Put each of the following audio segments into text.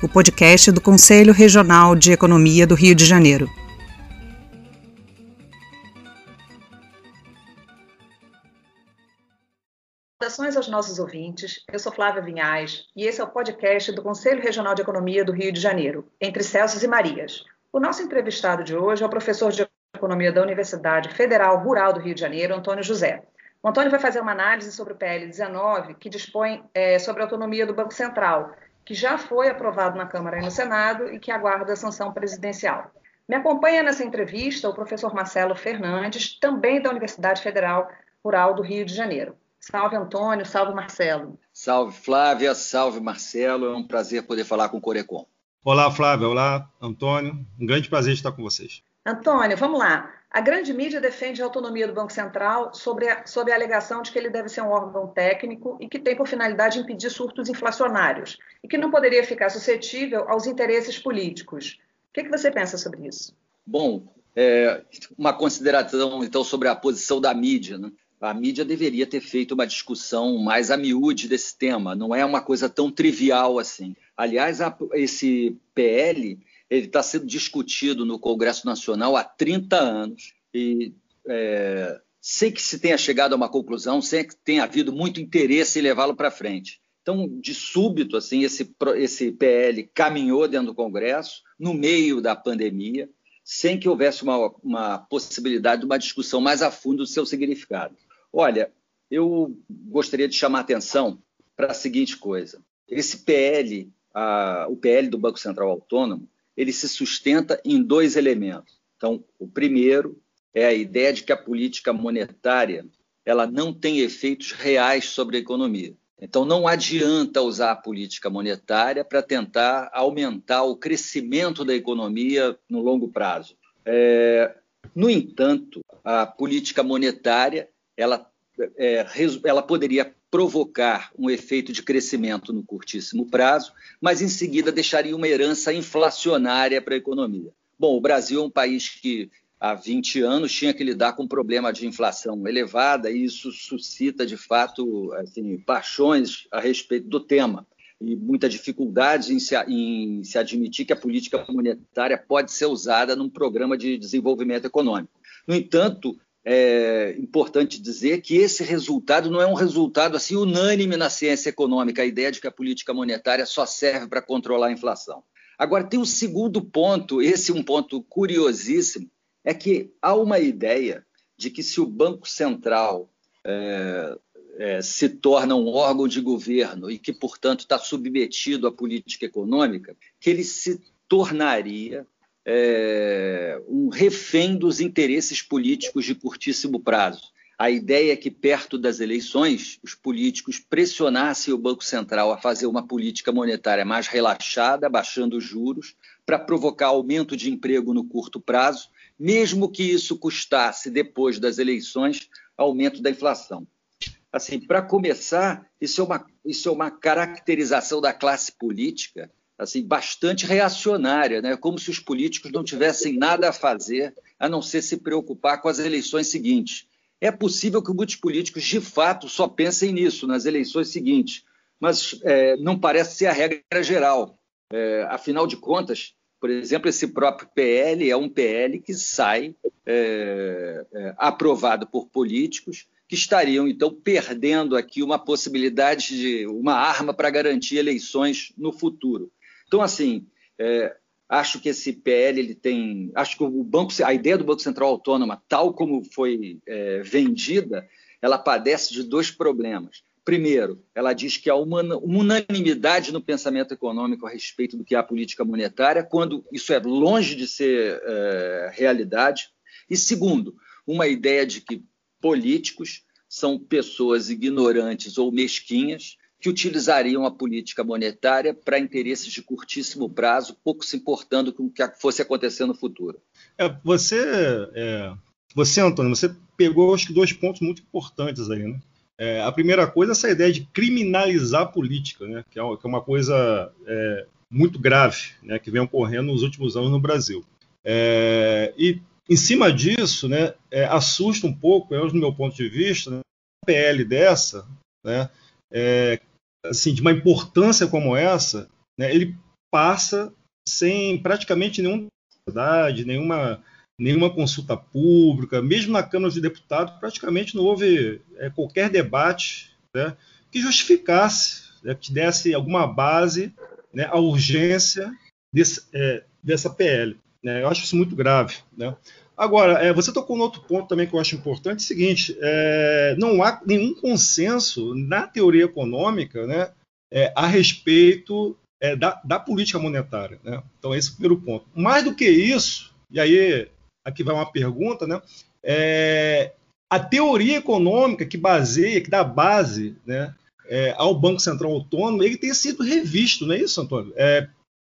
o podcast do Conselho Regional de Economia do Rio de Janeiro. Saudações aos nossos ouvintes. Eu sou Flávia Vinhais e esse é o podcast do Conselho Regional de Economia do Rio de Janeiro, entre Celsos e Marias. O nosso entrevistado de hoje é o professor de Economia da Universidade Federal Rural do Rio de Janeiro, Antônio José. O Antônio vai fazer uma análise sobre o PL 19, que dispõe é, sobre a autonomia do Banco Central, que já foi aprovado na Câmara e no Senado e que aguarda a sanção presidencial. Me acompanha nessa entrevista o professor Marcelo Fernandes, também da Universidade Federal Rural do Rio de Janeiro. Salve, Antônio. Salve, Marcelo. Salve, Flávia. Salve, Marcelo. É um prazer poder falar com o Corecon. Olá, Flávia. Olá, Antônio. Um grande prazer estar com vocês. Antônio, vamos lá. A grande mídia defende a autonomia do Banco Central sobre a, sob a alegação de que ele deve ser um órgão técnico e que tem por finalidade impedir surtos inflacionários e que não poderia ficar suscetível aos interesses políticos. O que, que você pensa sobre isso? Bom, é, uma consideração então sobre a posição da mídia. Né? A mídia deveria ter feito uma discussão mais a miúde desse tema, não é uma coisa tão trivial assim. Aliás, a, esse PL ele está sendo discutido no Congresso Nacional há 30 anos e é, sem que se tenha chegado a uma conclusão, sem que tenha havido muito interesse em levá-lo para frente. Então, de súbito, assim, esse, esse PL caminhou dentro do Congresso, no meio da pandemia, sem que houvesse uma, uma possibilidade de uma discussão mais a fundo do seu significado. Olha, eu gostaria de chamar a atenção para a seguinte coisa: esse PL, a, o PL do Banco Central Autônomo, ele se sustenta em dois elementos. Então, o primeiro é a ideia de que a política monetária ela não tem efeitos reais sobre a economia. Então, não adianta usar a política monetária para tentar aumentar o crescimento da economia no longo prazo. É, no entanto, a política monetária ela, é, ela poderia provocar um efeito de crescimento no curtíssimo prazo, mas em seguida deixaria uma herança inflacionária para a economia. Bom, o Brasil é um país que há 20 anos tinha que lidar com um problema de inflação elevada e isso suscita, de fato, assim, paixões a respeito do tema e muita dificuldade em se, em se admitir que a política monetária pode ser usada num programa de desenvolvimento econômico. No entanto, é importante dizer que esse resultado não é um resultado assim unânime na ciência econômica, a ideia de que a política monetária só serve para controlar a inflação. Agora, tem um segundo ponto, esse é um ponto curiosíssimo, é que há uma ideia de que se o Banco Central é, é, se torna um órgão de governo e que, portanto, está submetido à política econômica, que ele se tornaria é, um refém dos interesses políticos de curtíssimo prazo. A ideia é que, perto das eleições, os políticos pressionassem o Banco Central a fazer uma política monetária mais relaxada, baixando os juros, para provocar aumento de emprego no curto prazo, mesmo que isso custasse, depois das eleições, aumento da inflação. Assim, para começar, isso é, uma, isso é uma caracterização da classe política assim bastante reacionária, né? como se os políticos não tivessem nada a fazer a não ser se preocupar com as eleições seguintes. É possível que muitos políticos, de fato, só pensem nisso, nas eleições seguintes, mas é, não parece ser a regra geral. É, afinal de contas, por exemplo, esse próprio PL é um PL que sai é, é, aprovado por políticos que estariam, então, perdendo aqui uma possibilidade de uma arma para garantir eleições no futuro. Então, assim, é, acho que esse PL ele tem, acho que o banco, a ideia do Banco Central Autônoma, tal como foi é, vendida, ela padece de dois problemas. Primeiro, ela diz que há uma unanimidade no pensamento econômico a respeito do que é a política monetária, quando isso é longe de ser é, realidade. E segundo, uma ideia de que políticos são pessoas ignorantes ou mesquinhas que utilizariam a política monetária para interesses de curtíssimo prazo, pouco se importando com o que fosse acontecer no futuro. É, você, é, você, Antônio, você pegou acho que dois pontos muito importantes aí, né? É, a primeira coisa é essa ideia de criminalizar a política, né? que, é uma, é coisa é, muito grave né? que vem ocorrendo nos últimos anos no Brasil. É, e em cima disso, né, é, assusta um pouco, é, no meu ponto de vista, né, uma PL dessa, né, é, assim, de uma importância como essa, né, ele passa sem praticamente nenhuma verdade, nenhuma, nenhuma consulta pública, mesmo na Câmara dos Deputados, praticamente não houve é, qualquer debate né, que justificasse, né, que desse alguma base né, à urgência desse, é, dessa PL. Né, eu acho isso muito grave. Né. Agora, é, você tocou no outro ponto também que eu acho importante, é o seguinte, é, não há nenhum consenso na teoria econômica né, é, a respeito é, da, da, política monetária. Né? Então, esse é o primeiro ponto. Mais do que isso, e aí aqui vai uma pergunta, né, é, a teoria econômica que baseia, que dá base né, é, ao Banco Central Autônomo, ele tem sido revisto, não é isso, Antônio?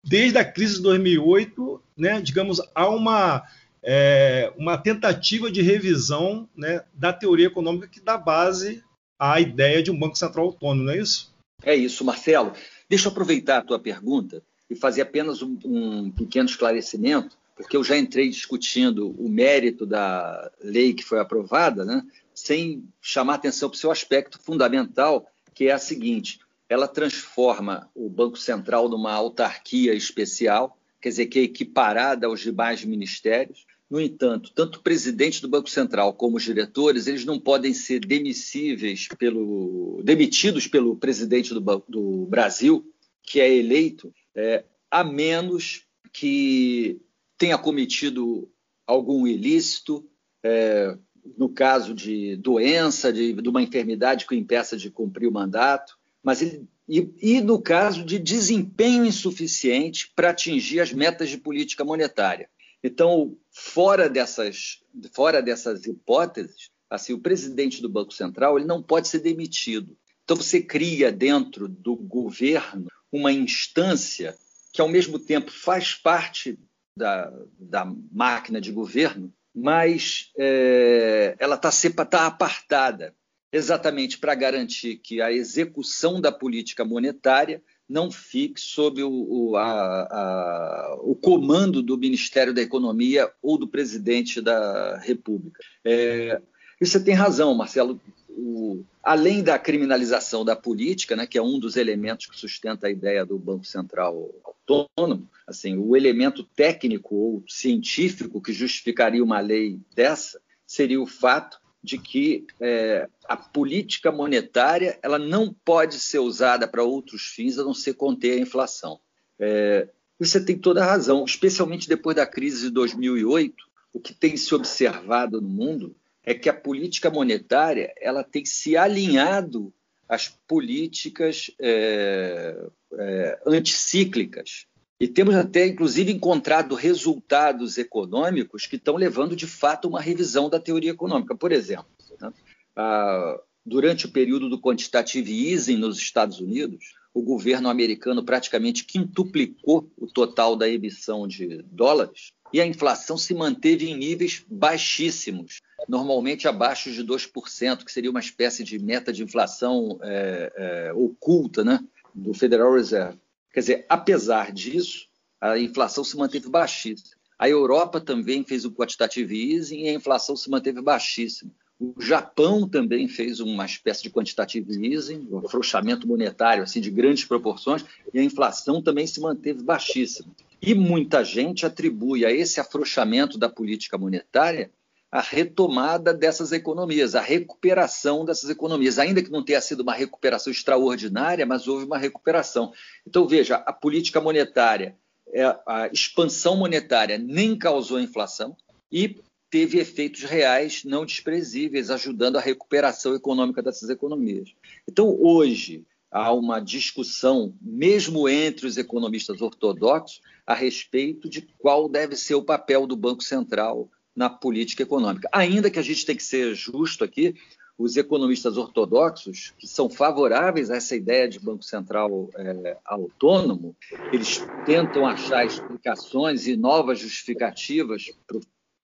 Desde a crise de 2008, né, digamos, há uma é, uma tentativa de revisão né, da teoria econômica que dá base à ideia de um Banco Central autônomo, não é isso? É isso, Marcelo. Deixa eu aproveitar a tua pergunta e fazer apenas um, um pequeno esclarecimento, porque eu já entrei discutindo o mérito da lei que foi aprovada, né, sem chamar atenção para o seu aspecto fundamental, que é a seguinte: ela transforma o Banco Central numa autarquia especial, quer dizer, que é equiparada aos demais ministérios, no entanto, tanto o presidente do Banco Central como os diretores, eles não podem ser demissíveis pelo, demitidos pelo presidente do, Banco, do Brasil, que é eleito, é, a menos que tenha cometido algum ilícito, é, no caso de doença, de, de, uma enfermidade que o impeça de cumprir o mandato, mas ele, e, e no caso de desempenho insuficiente para atingir as metas de política monetária. Então, fora dessas, fora dessas hipóteses, assim, o presidente do Banco Central ele não pode ser demitido. Então, você cria dentro do governo uma instância que, ao mesmo tempo, faz parte da, da máquina de governo, mas é, ela está tá apartada, exatamente para garantir que a execução da política monetária não fique sob o, o, a, a, o, comando do Ministério da Economia ou do presidente da República. É, e você tem razão, Marcelo. O, além da criminalização da política, né, que é um dos elementos que sustenta a ideia do Banco Central autônomo, assim, o elemento técnico ou científico que justificaria uma lei dessa seria o fato de que é, a política monetária ela não pode ser usada para outros fins a não ser conter a inflação. É, você tem toda a razão, especialmente depois da crise de 2008, o que tem se observado no mundo é que a política monetária ela tem se alinhado às políticas é, é anticíclicas e temos até, inclusive, encontrado resultados econômicos que estão levando, de fato, uma revisão da teoria econômica. Por exemplo, né, durante o período do quantitative easing nos Estados Unidos, o governo americano praticamente quintuplicou o total da emissão de dólares e a inflação se manteve em níveis baixíssimos, normalmente abaixo de 2%, que seria uma espécie de meta de inflação é, é, oculta né, do Federal Reserve. Quer dizer, apesar disso, a inflação se manteve baixíssima. A Europa também fez o quantitative easing e a inflação se manteve baixíssima. O Japão também fez uma espécie de quantitative easing, um afrouxamento monetário assim de grandes proporções, e a inflação também se manteve baixíssima. E muita gente atribui a esse afrouxamento da política monetária a retomada dessas economias, a recuperação dessas economias, ainda que não tenha sido uma recuperação extraordinária, mas houve uma recuperação. Então, veja, a política monetária, é, a expansão monetária nem causou inflação e teve efeitos reais não desprezíveis, ajudando a recuperação econômica dessas economias. Então, hoje, há uma discussão, mesmo entre os economistas ortodoxos, a respeito de qual deve ser o papel do Banco Central na política econômica. Ainda que a gente tem que ser justo aqui, os economistas ortodoxos, que são favoráveis a essa ideia de Banco Central é, autônomo, eles tentam achar explicações e novas justificativas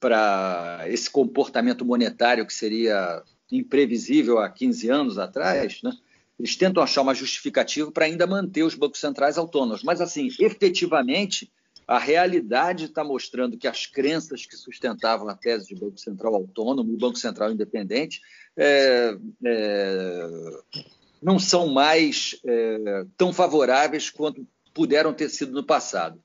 para esse comportamento monetário que seria imprevisível há 15 anos atrás, né? eles tentam achar uma justificativa para ainda manter os bancos centrais autônomos. Mas, assim, efetivamente, a realidade está mostrando que as crenças que sustentavam a tese de Banco Central autônomo e Banco Central independente é, é, não são mais é, tão favoráveis quanto puderam ter sido no passado.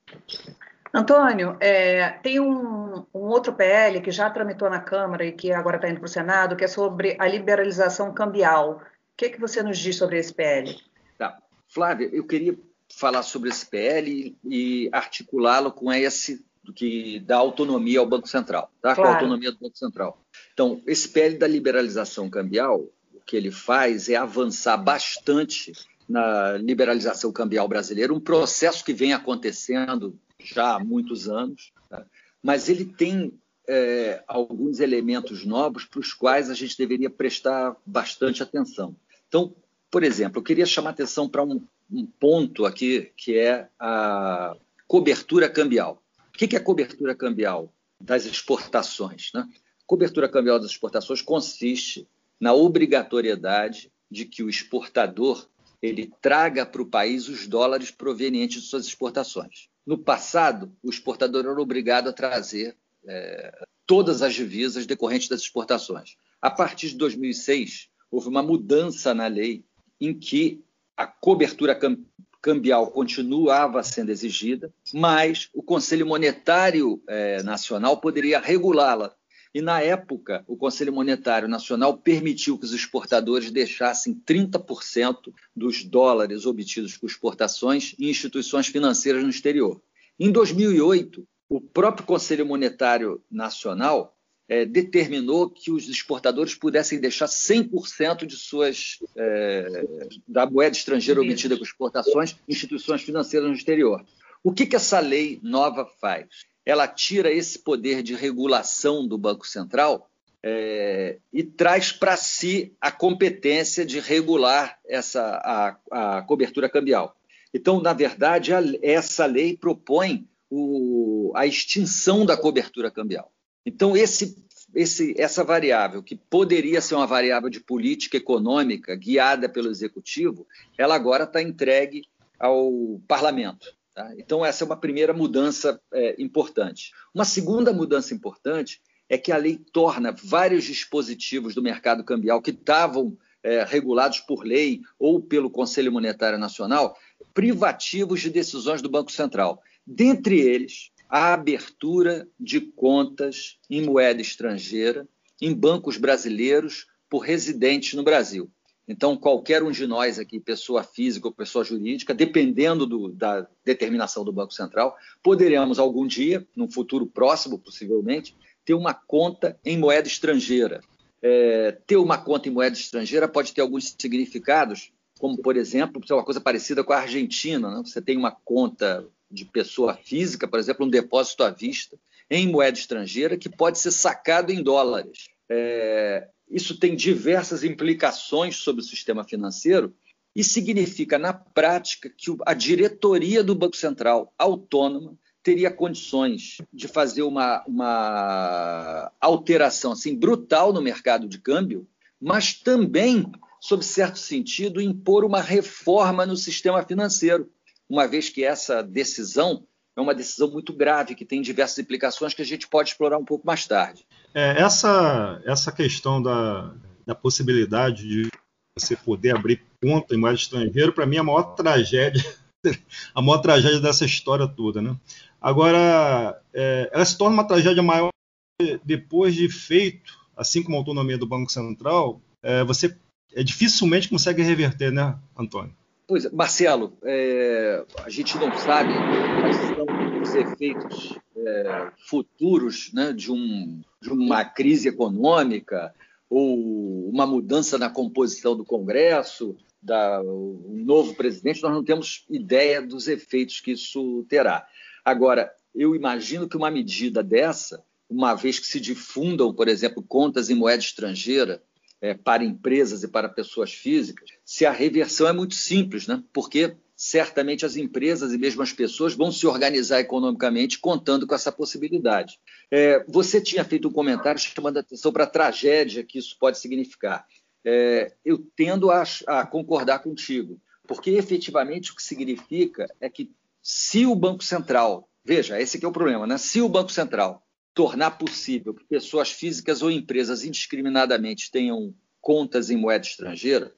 Antônio, é, tem um, um, outro PL que já tramitou na Câmara e que agora está indo para o Senado, que é sobre a liberalização cambial. O que, que você nos diz sobre esse PL? Tá. Flávia, eu queria falar sobre esse PL e articulá-lo com esse que dá autonomia ao Banco Central, tá? Claro. Com a autonomia do Banco Central. Então, esse PL da liberalização cambial, o que ele faz é avançar bastante na liberalização cambial brasileira, um processo que vem acontecendo já há muitos anos, tá? mas ele tem é, alguns elementos novos para os quais a gente deveria prestar bastante atenção. Então, por exemplo, eu queria chamar atenção para um, um ponto aqui que é a cobertura cambial. O que é cobertura cambial das exportações? Né? Cobertura cambial das exportações consiste na obrigatoriedade de que o exportador ele traga para o país os dólares provenientes de suas exportações. No passado, o exportador era obrigado a trazer é, todas as divisas decorrentes das exportações. A partir de 2006, houve uma mudança na lei em que a cobertura cambial continuava sendo exigida, mas o Conselho Monetário é, Nacional poderia regulá-la. E, na época, o Conselho Monetário Nacional permitiu que os exportadores deixassem 30% dos dólares obtidos com exportações em instituições financeiras no exterior. Em 2008, o próprio Conselho Monetário Nacional é, determinou que os exportadores pudessem deixar 100% de suas é, da moeda estrangeira obtida com exportações em instituições financeiras no exterior. O que, que essa lei nova faz? Ela tira esse poder de regulação do Banco Central é, e traz para si a competência de regular essa, a, a cobertura cambial. Então, na verdade, a, essa lei propõe o, a extinção da cobertura cambial. Então, esse, esse, essa variável, que poderia ser uma variável de política econômica guiada pelo executivo, ela agora está entregue ao parlamento. Tá? Então, essa é uma primeira mudança é, importante. Uma segunda mudança importante é que a lei torna vários dispositivos do mercado cambial que estavam é, regulados por lei ou pelo Conselho Monetário Nacional privativos de decisões do Banco Central. Dentre eles, a abertura de contas em moeda estrangeira em bancos brasileiros por residentes no Brasil. Então, qualquer um de nós aqui, pessoa física ou pessoa jurídica, dependendo do, da determinação do Banco Central, poderemos algum dia, num futuro próximo, possivelmente, ter uma conta em moeda estrangeira. É, ter uma conta em moeda estrangeira pode ter alguns significados, como, por exemplo, uma coisa parecida com a Argentina. Né? Você tem uma conta de pessoa física, por exemplo, um depósito à vista em moeda estrangeira que pode ser sacado em dólares. É, isso tem diversas implicações sobre o sistema financeiro e significa, na prática, que a diretoria do Banco Central, autônoma, teria condições de fazer uma, uma alteração assim, brutal no mercado de câmbio, mas também, sob certo sentido, impor uma reforma no sistema financeiro uma vez que essa decisão é uma decisão muito grave, que tem diversas implicações que a gente pode explorar um pouco mais tarde. É, essa, essa questão da, da possibilidade de você poder abrir conta em moeda estrangeira, para mim é a maior tragédia, a maior tragédia dessa história toda. Né? Agora, é, ela se torna uma tragédia maior depois de feito, assim como a autonomia do Banco Central, é, você é, dificilmente consegue reverter, né, Antônio? Pois é, Marcelo, é, a gente não sabe quais são os efeitos é, futuros né, de, um, de, uma crise econômica ou uma mudança na composição do Congresso, da, um novo presidente, nós não temos ideia dos efeitos que isso terá. Agora, eu imagino que uma medida dessa, uma vez que se difundam, por exemplo, contas em moeda estrangeira, é, para empresas e para pessoas físicas, se a reversão é muito simples, né? porque certamente as empresas e mesmo as pessoas vão se organizar economicamente contando com essa possibilidade. É, você tinha feito um comentário chamando a atenção para a tragédia que isso pode significar. É, eu tendo a, a concordar contigo, porque efetivamente o que significa é que se o Banco Central, veja, esse aqui é o problema, né? se o Banco Central tornar possível que pessoas físicas ou empresas indiscriminadamente tenham contas em moeda estrangeira,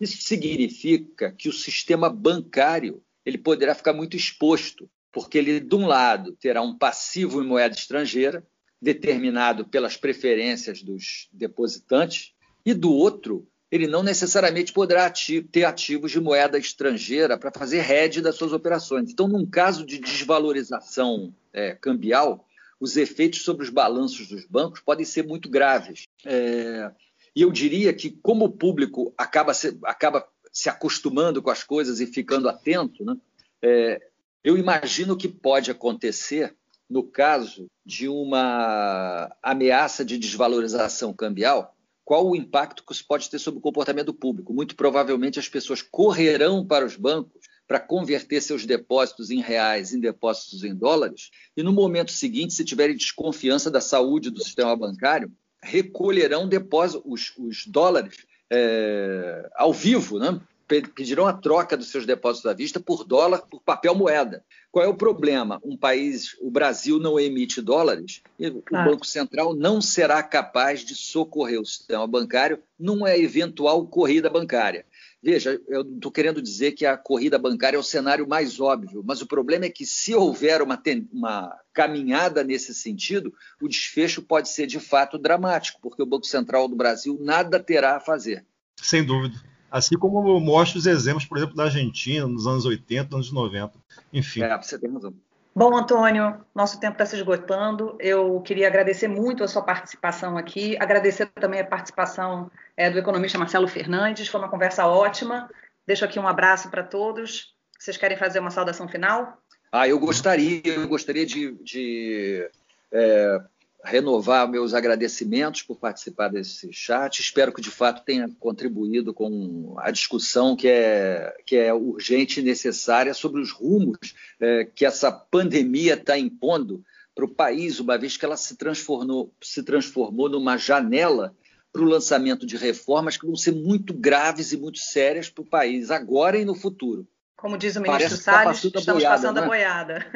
isso significa que o sistema bancário ele poderá ficar muito exposto, porque ele, de um lado, terá um passivo em moeda estrangeira, determinado pelas preferências dos depositantes, e do outro, ele não necessariamente poderá ter ativos de moeda estrangeira para fazer hedge das suas operações. Então, num caso de desvalorização é, cambial, os efeitos sobre os balanços dos bancos podem ser muito graves. É, e eu diria que, como o público acaba se, acaba se acostumando com as coisas e ficando atento, né, é, eu imagino que pode acontecer no caso de uma ameaça de desvalorização cambial, qual o impacto que isso pode ter sobre o comportamento do público? Muito provavelmente as pessoas correrão para os bancos para converter seus depósitos em reais em depósitos em dólares, e no momento seguinte, se tiverem desconfiança da saúde do sistema bancário, recolherão depósitos, os, os dólares é, ao vivo, né? pedirão a troca dos seus depósitos à vista por dólar, por papel moeda. Qual é o problema? Um país, o Brasil não emite dólares, e o Banco Central não será capaz de socorrer o sistema bancário numa eventual corrida bancária. Veja, eu não estou querendo dizer que a corrida bancária é o cenário mais óbvio, mas o problema é que se houver uma, uma caminhada nesse sentido, o desfecho pode ser de fato dramático, porque o Banco Central do Brasil nada terá a fazer. Sem dúvida. Assim como mostra os exemplos, por exemplo, da Argentina nos anos 80, anos 90. Enfim. É, você tem razão. Bom, Antônio, nosso tempo está se esgotando. Eu queria agradecer muito a sua participação aqui, agradecer também a participação é, do economista Marcelo Fernandes. Foi uma conversa ótima. Deixo aqui um abraço para todos. Vocês querem fazer uma saudação final? Ah, eu gostaria, eu gostaria de, de é, renovar meus agradecimentos por participar desse chat. Espero que de fato tenha contribuído com a discussão que é, que é urgente e necessária sobre os rumos é, que essa pandemia está impondo para o país, uma vez que ela se transformou, se transformou numa janela para o lançamento de reformas que vão ser muito graves e muito sérias para o país, agora e no futuro. Como diz o ministro tá Salles, tá estamos boiada, passando né? a boiada.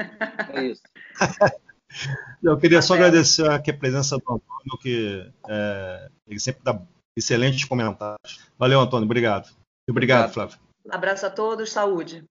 É isso. Eu queria só agradecer aqui a presença do Antônio, que é, ele sempre dá excelentes comentários. Valeu, Antônio. Obrigado. Obrigado, obrigado. Flávio. Abraço a todos. Saúde.